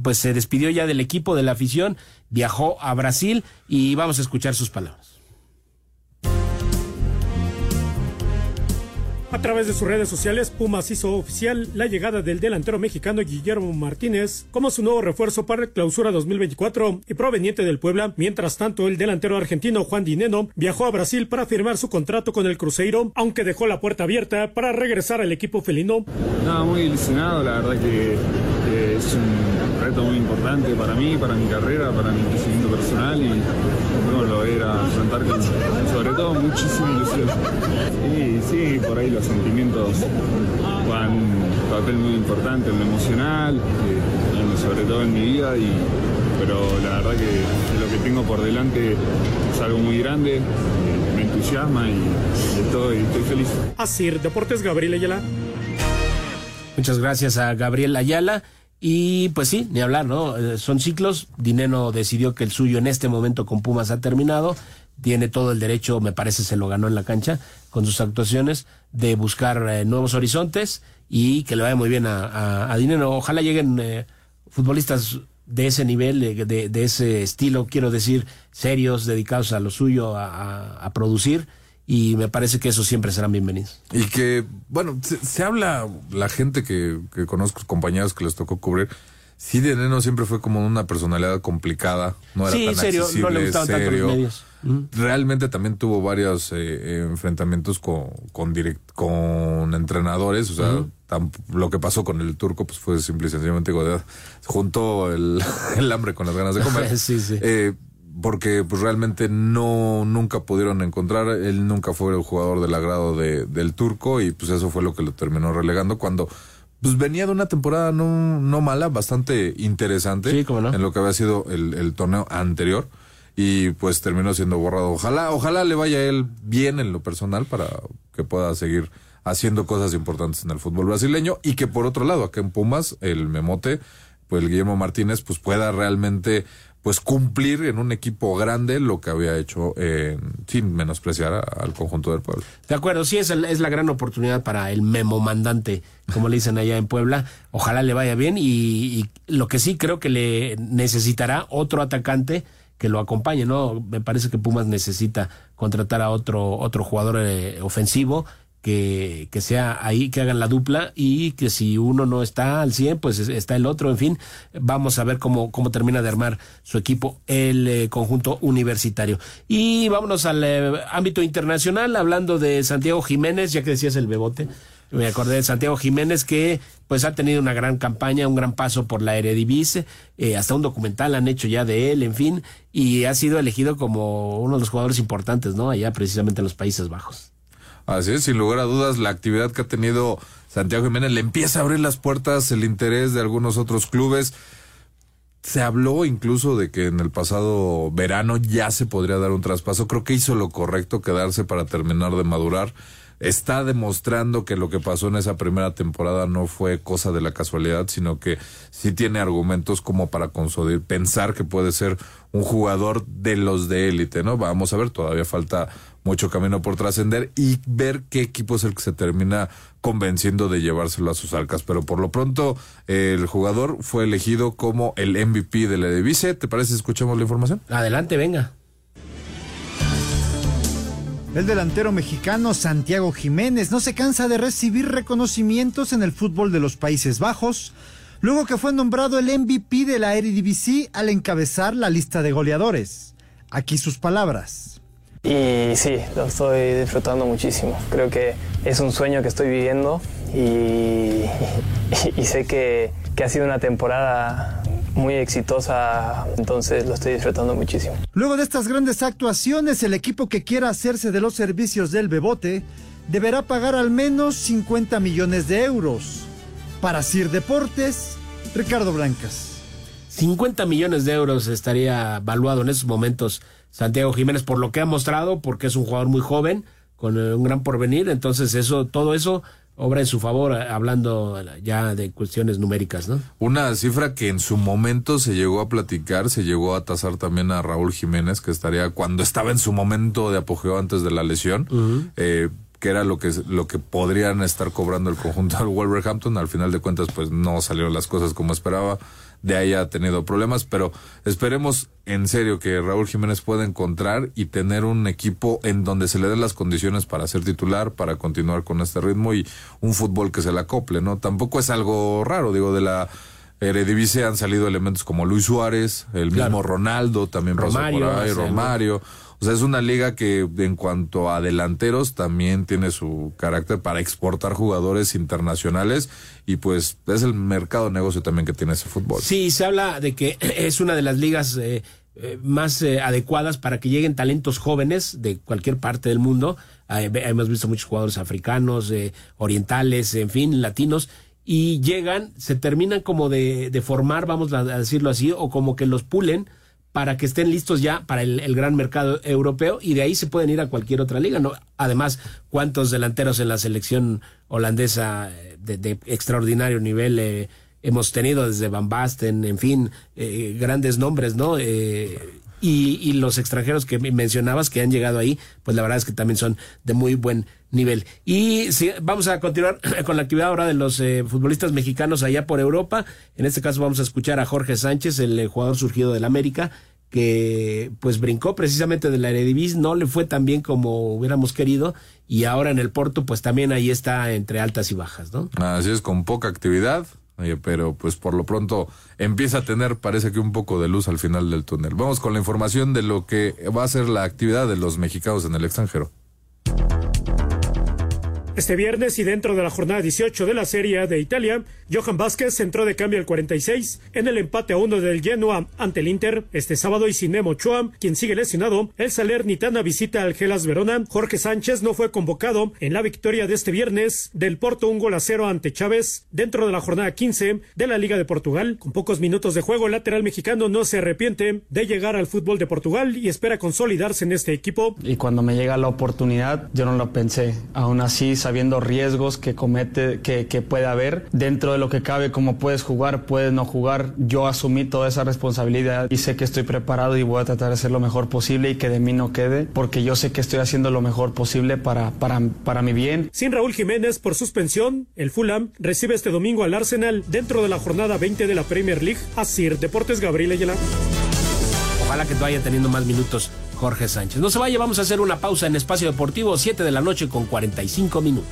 pues se despidió ya del equipo, de la afición, viajó a Brasil y vamos a escuchar sus palabras. A través de sus redes sociales, Pumas hizo oficial la llegada del delantero mexicano Guillermo Martínez como su nuevo refuerzo para el clausura 2024 y proveniente del Puebla. Mientras tanto, el delantero argentino Juan Dineno viajó a Brasil para firmar su contrato con el Cruzeiro, aunque dejó la puerta abierta para regresar al equipo felino. No, muy ilusionado, la verdad que, es un reto muy importante para mí, para mi carrera, para mi crecimiento personal y bueno, lo era afrontar con sobre todo muchísima ilusión. Y sí, por ahí lo sentimientos juegan un papel muy importante en lo emocional, eh, sobre todo en mi vida, y, pero la verdad que lo que tengo por delante es algo muy grande, eh, me entusiasma y, estoy, estoy feliz. Así, Deportes Gabriel Ayala. Muchas gracias a Gabriel Ayala. Y pues sí, ni hablar, ¿no? Eh, son ciclos. Dineno decidió que el suyo en este momento con Pumas ha terminado tiene todo el derecho, me parece se lo ganó en la cancha con sus actuaciones, de buscar eh, nuevos horizontes y que le vaya muy bien a, Dinero. Ojalá lleguen eh, futbolistas de ese nivel, de, de, ese estilo, quiero decir, serios, dedicados a lo suyo, a, producir. Y me parece que eso siempre serán bienvenidos. Y que, bueno, se, habla, la gente que, que conozco, compañeros que les tocó cubrir, sí, Dinero siempre fue como una personalidad complicada, no era tan serio, no le gustaban tanto los medios. Realmente también tuvo varios eh, enfrentamientos con, con, con entrenadores, o sea, lo que pasó con el turco pues fue simple y sencillamente junto el, el, hambre con las ganas de comer. Eh, porque pues realmente no nunca pudieron encontrar, él nunca fue el jugador del agrado de, del turco y pues eso fue lo que lo terminó relegando cuando pues venía de una temporada no, no mala, bastante interesante en lo que había sido el, el torneo anterior y pues terminó siendo borrado. Ojalá, ojalá le vaya a él bien en lo personal para que pueda seguir haciendo cosas importantes en el fútbol brasileño y que por otro lado acá en Pumas el Memote, pues el Guillermo Martínez pues pueda realmente pues cumplir en un equipo grande lo que había hecho sin menospreciar al conjunto del pueblo. De acuerdo, sí es, es la gran oportunidad para el memo mandante, como le dicen allá en Puebla. Ojalá le vaya bien y, y lo que sí creo que le necesitará otro atacante que lo acompañe, ¿no? Me parece que Pumas necesita contratar a otro, otro jugador eh, ofensivo que, que sea ahí, que hagan la dupla y que si uno no está al 100, pues está el otro, en fin, vamos a ver cómo, cómo termina de armar su equipo el eh, conjunto universitario. Y vámonos al eh, ámbito internacional, hablando de Santiago Jiménez, ya que decías el bebote me acordé de Santiago Jiménez que pues ha tenido una gran campaña, un gran paso por la Eredivisie, eh, hasta un documental han hecho ya de él, en fin, y ha sido elegido como uno de los jugadores importantes, ¿no? Allá precisamente en los Países Bajos. Así es, sin lugar a dudas, la actividad que ha tenido Santiago Jiménez le empieza a abrir las puertas, el interés de algunos otros clubes. Se habló incluso de que en el pasado verano ya se podría dar un traspaso. Creo que hizo lo correcto quedarse para terminar de madurar está demostrando que lo que pasó en esa primera temporada no fue cosa de la casualidad, sino que sí tiene argumentos como para consolidar, pensar que puede ser un jugador de los de élite, ¿no? Vamos a ver, todavía falta mucho camino por trascender y ver qué equipo es el que se termina convenciendo de llevárselo a sus arcas. Pero por lo pronto, el jugador fue elegido como el MVP de la Divise. ¿Te parece si escuchamos la información? Adelante, venga. El delantero mexicano Santiago Jiménez no se cansa de recibir reconocimientos en el fútbol de los Países Bajos, luego que fue nombrado el MVP de la Eredivisie al encabezar la lista de goleadores. Aquí sus palabras. Y sí, lo estoy disfrutando muchísimo. Creo que es un sueño que estoy viviendo y, y sé que, que ha sido una temporada muy exitosa, entonces lo estoy disfrutando muchísimo. Luego de estas grandes actuaciones, el equipo que quiera hacerse de los servicios del Bebote deberá pagar al menos 50 millones de euros. Para Sir Deportes, Ricardo Blancas. 50 millones de euros estaría valuado en esos momentos Santiago Jiménez por lo que ha mostrado, porque es un jugador muy joven, con eh, un gran porvenir, entonces eso, todo eso obra en su favor, eh, hablando ya de cuestiones numéricas, ¿no? Una cifra que en su momento se llegó a platicar, se llegó a tasar también a Raúl Jiménez, que estaría cuando estaba en su momento de apogeo antes de la lesión, eh, que era lo que lo que podrían estar cobrando el conjunto del Wolverhampton. Al final de cuentas, pues no salieron las cosas como esperaba de ahí ha tenido problemas, pero esperemos en serio que Raúl Jiménez pueda encontrar y tener un equipo en donde se le den las condiciones para ser titular, para continuar con este ritmo y un fútbol que se le acople, ¿no? Tampoco es algo raro, digo, de la Eredivisie han salido elementos como Luis Suárez, el mismo Ronaldo también Romario, pasó por ahí, Romario. O sea, es una liga que en cuanto a delanteros también tiene su carácter para exportar jugadores internacionales y pues es el mercado de negocio también que tiene ese fútbol. Sí, se habla de que es una de las ligas eh, eh, más eh, adecuadas para que lleguen talentos jóvenes de cualquier parte del mundo. Hemos visto muchos jugadores africanos, orientales, en fin, latinos y llegan, se terminan como de, de formar, vamos a decirlo así, o como que los pulen para que estén listos ya para el, gran mercado europeo y de ahí se pueden ir a cualquier otra liga. ¿no? Además, ¿cuántos delanteros en la selección holandesa de, de extraordinario nivel eh, hemos tenido desde Van Basten, en fin, eh, grandes nombres, ¿no? Eh, y, y, los extranjeros que mencionabas que han llegado ahí, pues la verdad es que también son de muy buen nivel. Y vamos a continuar con la actividad ahora de los eh, futbolistas mexicanos allá por Europa. En este caso vamos a escuchar a Jorge Sánchez, el jugador surgido del América, que pues brincó precisamente de la Eredivisie, no le fue tan bien como hubiéramos querido y ahora en el Porto pues también ahí está entre altas y bajas, ¿no? Así es, con poca actividad, pero pues por lo pronto empieza a tener, parece que un poco de luz al final del túnel. Vamos con la información de lo que va a ser la actividad de los mexicanos en el extranjero. Este viernes y dentro de la jornada 18 de la Serie de Italia, Johan Vázquez entró de cambio al 46 en el empate a uno del Genoa ante el Inter. Este sábado y sin Ochoa, quien sigue lesionado, el Salernitana visita al Gelas Verona. Jorge Sánchez no fue convocado en la victoria de este viernes del Porto un gol a cero ante Chávez dentro de la jornada 15 de la Liga de Portugal. Con pocos minutos de juego, el lateral mexicano no se arrepiente de llegar al fútbol de Portugal y espera consolidarse en este equipo. Y cuando me llega la oportunidad, yo no lo pensé. Aún así, sabiendo riesgos que comete, que, que, puede haber. Dentro de lo que cabe, como puedes jugar, puedes no jugar, yo asumí toda esa responsabilidad y sé que estoy preparado y voy a tratar de hacer lo mejor posible y que de mí no quede, porque yo sé que estoy haciendo lo mejor posible para, para, para mi bien. Sin Raúl Jiménez por suspensión, el Fulham recibe este domingo al Arsenal dentro de la jornada 20 de la Premier League. Asir Deportes Gabriel Ayala. Ojalá que vaya teniendo más minutos Jorge Sánchez. No se vaya, vamos a hacer una pausa en Espacio Deportivo, 7 de la noche con 45 minutos.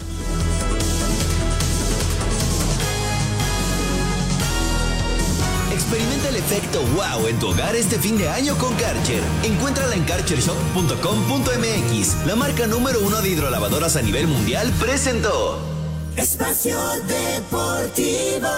Experimenta el efecto wow en tu hogar este fin de año con Karcher. Encuéntrala en karchershop.com.mx. La marca número uno de hidrolavadoras a nivel mundial presentó Espacio Deportivo.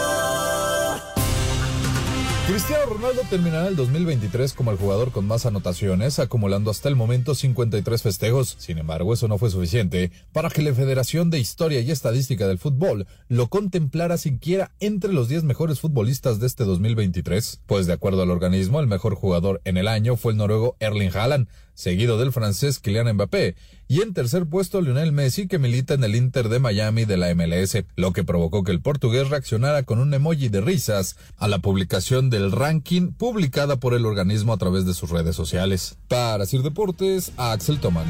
Cristiano Ronaldo terminará el 2023 como el jugador con más anotaciones, acumulando hasta el momento 53 festejos. Sin embargo, eso no fue suficiente para que la Federación de Historia y Estadística del Fútbol lo contemplara siquiera entre los 10 mejores futbolistas de este 2023. Pues de acuerdo al organismo, el mejor jugador en el año fue el noruego Erling Haaland, seguido del francés Kylian Mbappé, y en tercer puesto Lionel Messi que milita en el Inter de Miami de la MLS, lo que provocó que el portugués reaccionara con un emoji de risas a la publicación del ranking publicada por el organismo a través de sus redes sociales. Para Sir Deportes, Axel Toman.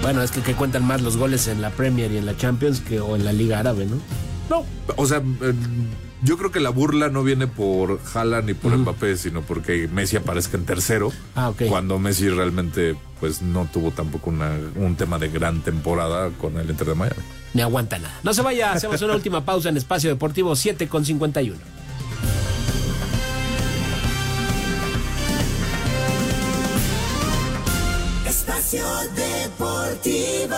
Bueno, es que, que cuentan más los goles en la Premier y en la Champions que o en la Liga Árabe, ¿no? No, o sea, eh, yo creo que la burla no viene por Haaland ni por Mbappé, sino porque Messi aparezca en tercero. Ah, ok. Cuando Messi realmente pues no tuvo tampoco una, un tema de gran temporada con el Inter de Miami. Ni aguanta nada. No se vaya, hacemos una última pausa en Espacio Deportivo 7 con 51. Espacio Deportivo.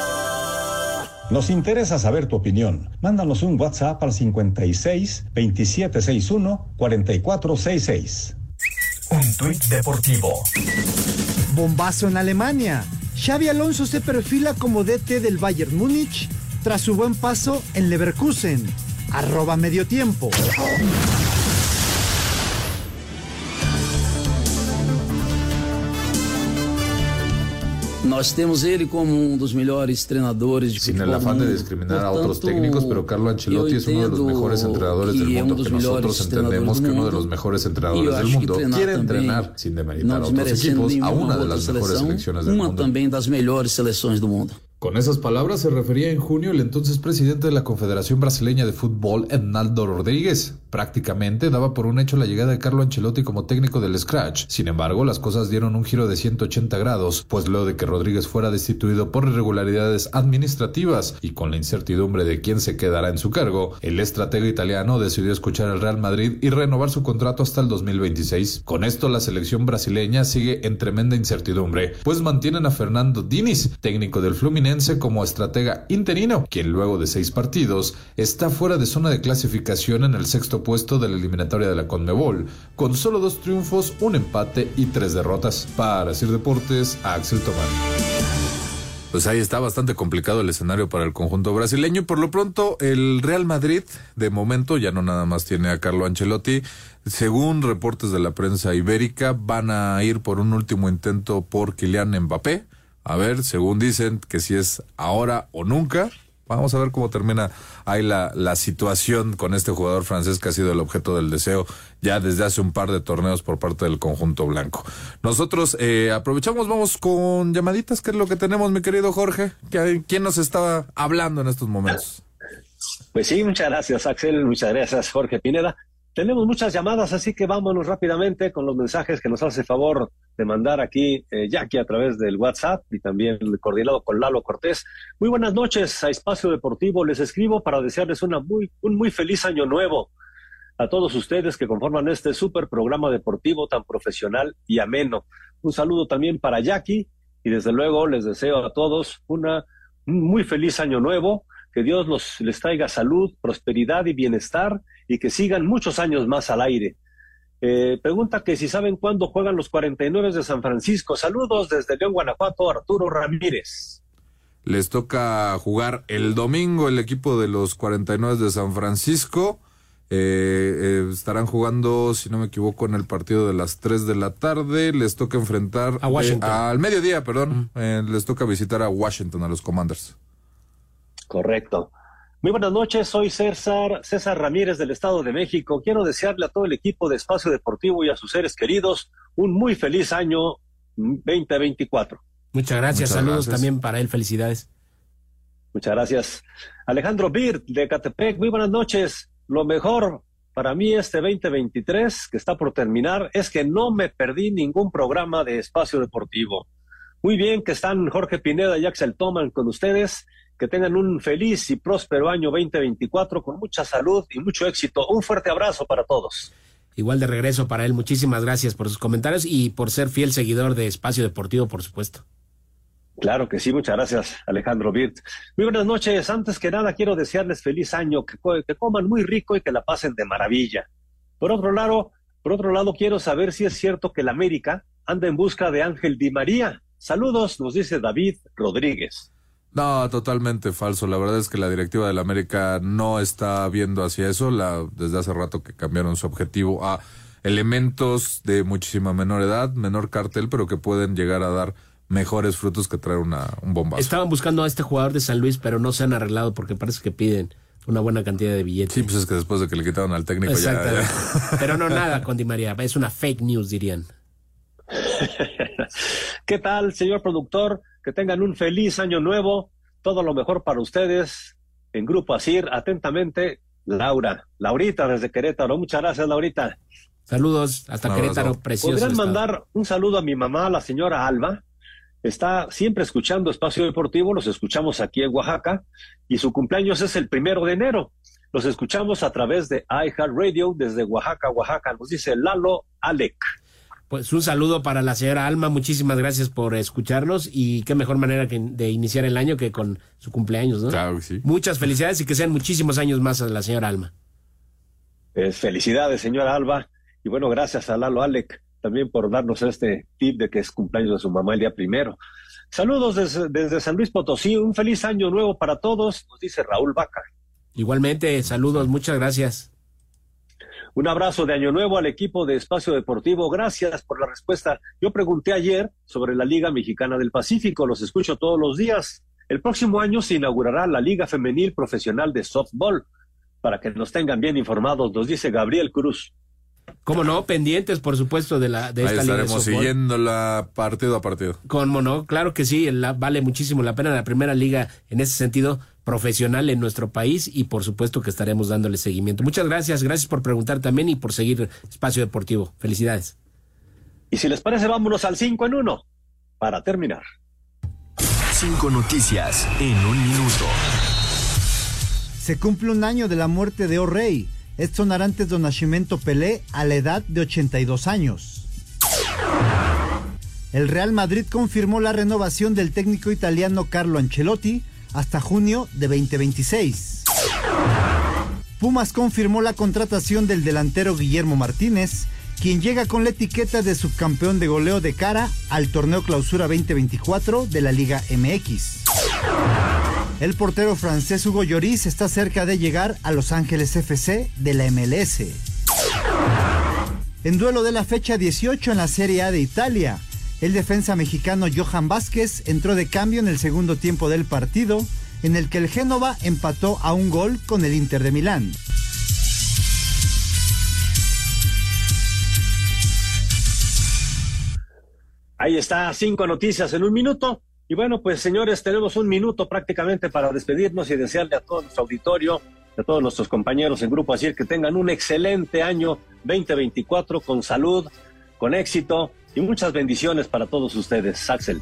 Nos interesa saber tu opinión. Mándanos un WhatsApp al 56 2761 4466. Un tuit deportivo. Bombazo en Alemania. Xavi Alonso se perfila como DT del Bayern Múnich tras su buen paso en Leverkusen. Arroba medio tiempo. Nós temos ele como um dos melhores treinadores de Sin futebol el afán de do mundo. discriminar a otros Portanto, técnicos, pero Carlo Ancelotti eu es uno de los mejores entrenadores del que é um mundo, dos que nosotros melhores entendemos treinadores que do uno de los mundo. mejores E entrenadores del mundo treinar quiere entrenar sin demeritar a otros equipos a una de las mejores selecciones del uma mundo. também das melhores seleções do mundo. Con esas palabras se refería en junio el entonces presidente de la Confederación Brasileña de Fútbol, Hernaldo Rodríguez. Prácticamente daba por un hecho la llegada de Carlo Ancelotti como técnico del Scratch. Sin embargo, las cosas dieron un giro de 180 grados, pues luego de que Rodríguez fuera destituido por irregularidades administrativas y con la incertidumbre de quién se quedará en su cargo, el estratega italiano decidió escuchar al Real Madrid y renovar su contrato hasta el 2026. Con esto, la selección brasileña sigue en tremenda incertidumbre, pues mantienen a Fernando Diniz, técnico del Fluminense, como estratega interino, quien luego de seis partidos está fuera de zona de clasificación en el sexto puesto de la eliminatoria de la Conmebol, con solo dos triunfos, un empate y tres derrotas. Para Sir Deportes, Axel Tomán. Pues ahí está bastante complicado el escenario para el conjunto brasileño. Por lo pronto, el Real Madrid, de momento, ya no nada más tiene a Carlo Ancelotti. Según reportes de la prensa ibérica, van a ir por un último intento por Kylian Mbappé. A ver, según dicen, que si es ahora o nunca. Vamos a ver cómo termina ahí la, la situación con este jugador francés que ha sido el objeto del deseo ya desde hace un par de torneos por parte del conjunto blanco. Nosotros eh, aprovechamos, vamos con llamaditas, que es lo que tenemos, mi querido Jorge. ¿Qui- ¿Quién nos estaba hablando en estos momentos? Pues sí, muchas gracias, Axel. Muchas gracias, Jorge Pineda. Tenemos muchas llamadas, así que vámonos rápidamente con los mensajes que nos hace favor de mandar aquí eh, Jackie a través del WhatsApp y también coordinado con Lalo Cortés. Muy buenas noches a Espacio Deportivo. Les escribo para desearles una muy, un muy feliz año nuevo a todos ustedes que conforman este super programa deportivo tan profesional y ameno. Un saludo también para Jackie y desde luego les deseo a todos una, un muy feliz año nuevo que Dios los, les traiga salud, prosperidad y bienestar y que sigan muchos años más al aire. Eh, pregunta que si saben cuándo juegan los 49 de San Francisco. Saludos desde León, Guanajuato, Arturo Ramírez. Les toca jugar el domingo el equipo de los 49 de San Francisco. Eh, eh, estarán jugando, si no me equivoco, en el partido de las 3 de la tarde. Les toca enfrentar A Washington. eh, al mediodía, perdón. Eh, les toca visitar a Washington, a los Commanders. Correcto. Muy buenas noches, soy César, César Ramírez del Estado de México. Quiero desearle a todo el equipo de Espacio Deportivo y a sus seres queridos un muy feliz año 2024. Muchas gracias, Muchas saludos gracias. también para él, felicidades. Muchas gracias. Alejandro Birt de Catepec, muy buenas noches. Lo mejor para mí este 2023 que está por terminar es que no me perdí ningún programa de Espacio Deportivo. Muy bien que están Jorge Pineda y Axel Toman con ustedes. Que tengan un feliz y próspero año 2024 con mucha salud y mucho éxito. Un fuerte abrazo para todos. Igual de regreso para él, muchísimas gracias por sus comentarios y por ser fiel seguidor de Espacio Deportivo, por supuesto. Claro que sí, muchas gracias, Alejandro Birt. Muy buenas noches. Antes que nada, quiero desearles feliz año, que, co- que coman muy rico y que la pasen de maravilla. Por otro lado, por otro lado, quiero saber si es cierto que el América anda en busca de Ángel Di María. Saludos, nos dice David Rodríguez. No, totalmente falso. La verdad es que la directiva del América no está viendo hacia eso. La, desde hace rato que cambiaron su objetivo a elementos de muchísima menor edad, menor cartel, pero que pueden llegar a dar mejores frutos que traer una, un bombazo. Estaban buscando a este jugador de San Luis, pero no se han arreglado porque parece que piden una buena cantidad de billetes. Sí, pues es que después de que le quitaron al técnico ya, Exactamente. Pero no nada con Di María, es una fake news, dirían. ¿Qué tal, señor productor? Que tengan un feliz año nuevo. Todo lo mejor para ustedes. En Grupo Asir, atentamente, Laura. Laurita desde Querétaro. Muchas gracias, Laurita. Saludos hasta Querétaro, precioso. ¿Podrían estado. mandar un saludo a mi mamá, la señora Alba? Está siempre escuchando Espacio Deportivo, los escuchamos aquí en Oaxaca y su cumpleaños es el primero de enero. Los escuchamos a través de iHeartRadio desde Oaxaca, Oaxaca. Nos dice Lalo Alec. Pues un saludo para la señora Alma, muchísimas gracias por escucharnos y qué mejor manera que de iniciar el año que con su cumpleaños, ¿no? Claro que sí. Muchas felicidades y que sean muchísimos años más a la señora Alma. Pues, felicidades, señora Alba. Y bueno, gracias a Lalo Alec también por darnos este tip de que es cumpleaños de su mamá el día primero. Saludos desde, desde San Luis Potosí. Un feliz año nuevo para todos, nos dice Raúl Vaca. Igualmente, saludos, muchas gracias. Un abrazo de Año Nuevo al equipo de Espacio Deportivo. Gracias por la respuesta. Yo pregunté ayer sobre la Liga Mexicana del Pacífico. Los escucho todos los días. El próximo año se inaugurará la Liga Femenil Profesional de Softball. Para que nos tengan bien informados, nos dice Gabriel Cruz. Cómo no, pendientes, por supuesto, de la de Ahí esta liga de siguiéndola partido a partido. Cómo no, claro que sí, la- vale muchísimo la pena la primera liga en ese sentido profesional en nuestro país y por supuesto que estaremos dándole seguimiento. Muchas gracias, gracias por preguntar también y por seguir Espacio Deportivo. Felicidades. Y si les parece, vámonos al 5 en 1 para terminar. Cinco noticias en un minuto. Se cumple un año de la muerte de O Rey, Edson Arantes do Nascimento Pelé, a la edad de 82 años. El Real Madrid confirmó la renovación del técnico italiano Carlo Ancelotti hasta junio de 2026. Pumas confirmó la contratación del delantero Guillermo Martínez, quien llega con la etiqueta de subcampeón de goleo de cara al torneo Clausura 2024 de la Liga MX. El portero francés Hugo Lloris está cerca de llegar a Los Ángeles FC de la MLS. En duelo de la fecha 18 en la Serie A de Italia, el defensa mexicano Johan Vázquez entró de cambio en el segundo tiempo del partido, en el que el Génova empató a un gol con el Inter de Milán. Ahí está, cinco noticias en un minuto. Y bueno, pues señores, tenemos un minuto prácticamente para despedirnos y desearle a todo nuestro auditorio, a todos nuestros compañeros en Grupo Así que tengan un excelente año 2024 con salud, con éxito y muchas bendiciones para todos ustedes. Axel.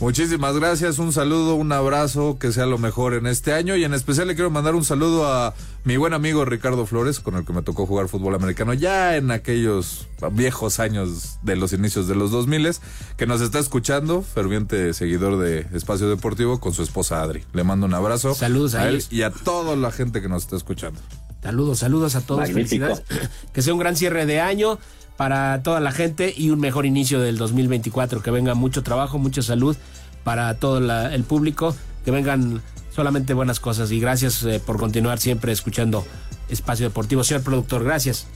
Muchísimas gracias, un saludo, un abrazo, que sea lo mejor en este año y en especial le quiero mandar un saludo a mi buen amigo Ricardo Flores, con el que me tocó jugar fútbol americano ya en aquellos viejos años de los inicios de los 2000, que nos está escuchando, ferviente seguidor de Espacio Deportivo con su esposa Adri. Le mando un abrazo Saludos a a él y a toda la gente que nos está escuchando. Saludos, saludos a todos. Magnífico. Felicidades. Que sea un gran cierre de año para toda la gente y un mejor inicio del 2024. Que venga mucho trabajo, mucha salud para todo la- el público. Que vengan solamente buenas cosas. Y gracias eh, por continuar siempre escuchando Espacio Deportivo. Señor productor, gracias.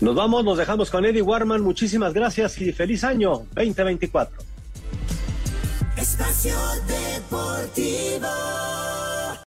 Nos vamos, nos dejamos con Eddie Warman. Muchísimas gracias y feliz año 2024. Espacio Deportivo.